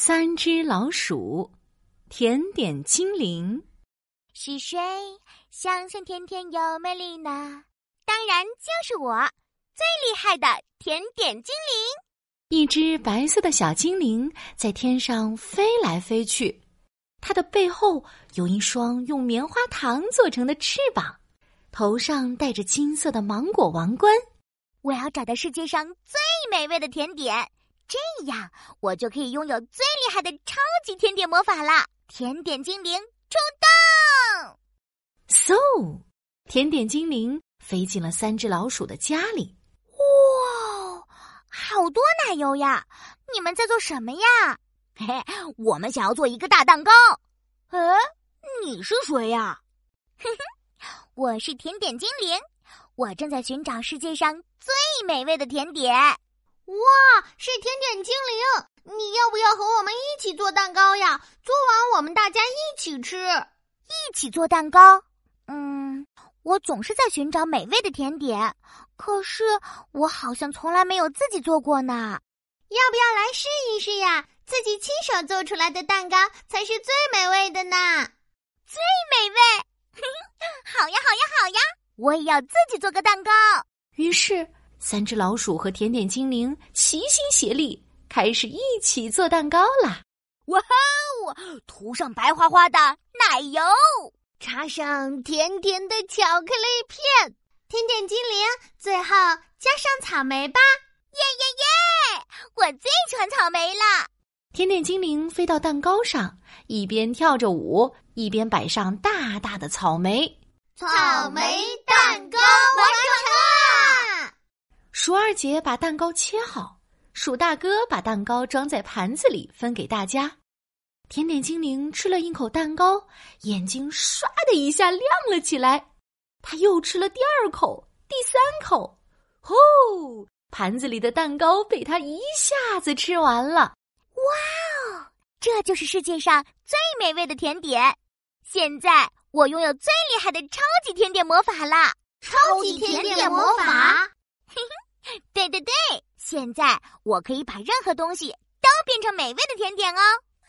三只老鼠，甜点精灵是谁？香香甜甜又美丽呢？当然就是我，最厉害的甜点精灵。一只白色的小精灵在天上飞来飞去，它的背后有一双用棉花糖做成的翅膀，头上戴着金色的芒果王冠。我要找到世界上最美味的甜点。这样，我就可以拥有最厉害的超级甜点魔法了！甜点精灵出动！So，甜点精灵飞进了三只老鼠的家里。哇，好多奶油呀！你们在做什么呀？嘿嘿，我们想要做一个大蛋糕。哎，你是谁呀？哼哼，我是甜点精灵，我正在寻找世界上最美味的甜点。哇，是甜点精灵！你要不要和我们一起做蛋糕呀？做完我们大家一起吃，一起做蛋糕。嗯，我总是在寻找美味的甜点，可是我好像从来没有自己做过呢。要不要来试一试呀？自己亲手做出来的蛋糕才是最美味的呢！最美味！好呀，好呀，好呀！我也要自己做个蛋糕。于是。三只老鼠和甜点精灵齐心协力，开始一起做蛋糕啦！哇哦！涂上白花花的奶油，插上甜甜的巧克力片，甜点精灵最后加上草莓吧！耶耶耶！我最喜欢草莓了。甜点精灵飞到蛋糕上，一边跳着舞，一边摆上大大的草莓。草莓蛋糕完成二姐把蛋糕切好，鼠大哥把蛋糕装在盘子里分给大家。甜点精灵吃了一口蛋糕，眼睛唰的一下亮了起来。他又吃了第二口、第三口，吼！盘子里的蛋糕被他一下子吃完了。哇哦，这就是世界上最美味的甜点！现在我拥有最厉害的超级甜点魔法啦！超级甜点魔法，对对对，现在我可以把任何东西都变成美味的甜点哦！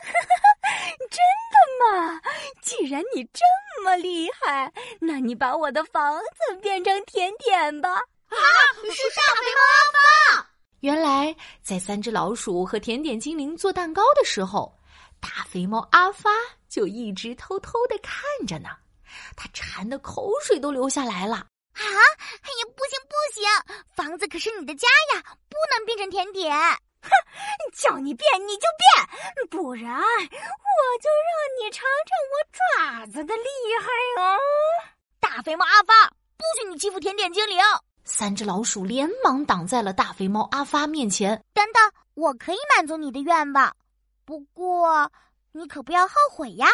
真的吗？既然你这么厉害，那你把我的房子变成甜点吧！啊，是大肥猫阿发！原来在三只老鼠和甜点精灵做蛋糕的时候，大肥猫阿发就一直偷偷的看着呢，他馋的口水都流下来了。啊！房子可是你的家呀，不能变成甜点。哼，叫你变你就变，不然我就让你尝尝我爪子的厉害哦！大肥猫阿发，不许你欺负甜点精灵！三只老鼠连忙挡在了大肥猫阿发面前。等等，我可以满足你的愿望，不过你可不要后悔呀。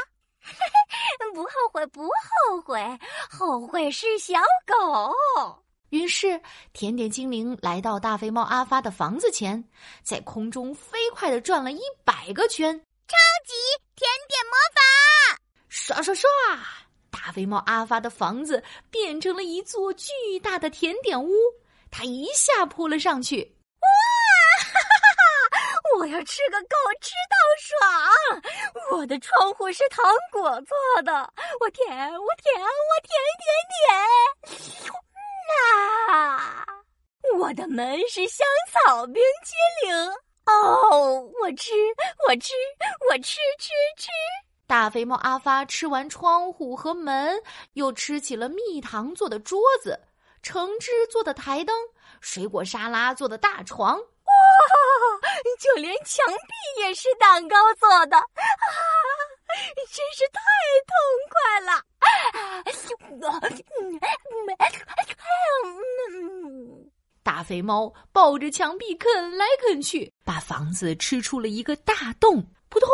嘿 嘿不后悔，不后悔，后悔是小狗。于是，甜点精灵来到大肥猫阿发的房子前，在空中飞快的转了一百个圈。超级甜点魔法，刷刷刷！大肥猫阿发的房子变成了一座巨大的甜点屋，它一下扑了上去。哇我要吃个够，吃到爽！我的窗户是糖果做的，我甜，我甜，我甜甜甜！啊，我的门是香草冰激凌哦！我吃，我吃，我吃吃吃！大肥猫阿发吃完窗户和门，又吃起了蜜糖做的桌子、橙汁做的台灯、水果沙拉做的大床。哇就连墙壁也是蛋糕做的，啊，真是太痛快了！大肥猫抱着墙壁啃来啃去，把房子吃出了一个大洞。扑通！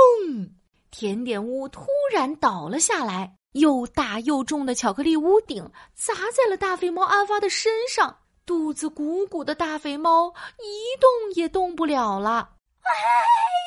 甜点屋突然倒了下来，又大又重的巧克力屋顶砸在了大肥猫阿发的身上。肚子鼓鼓的大肥猫一动也动不了了。哎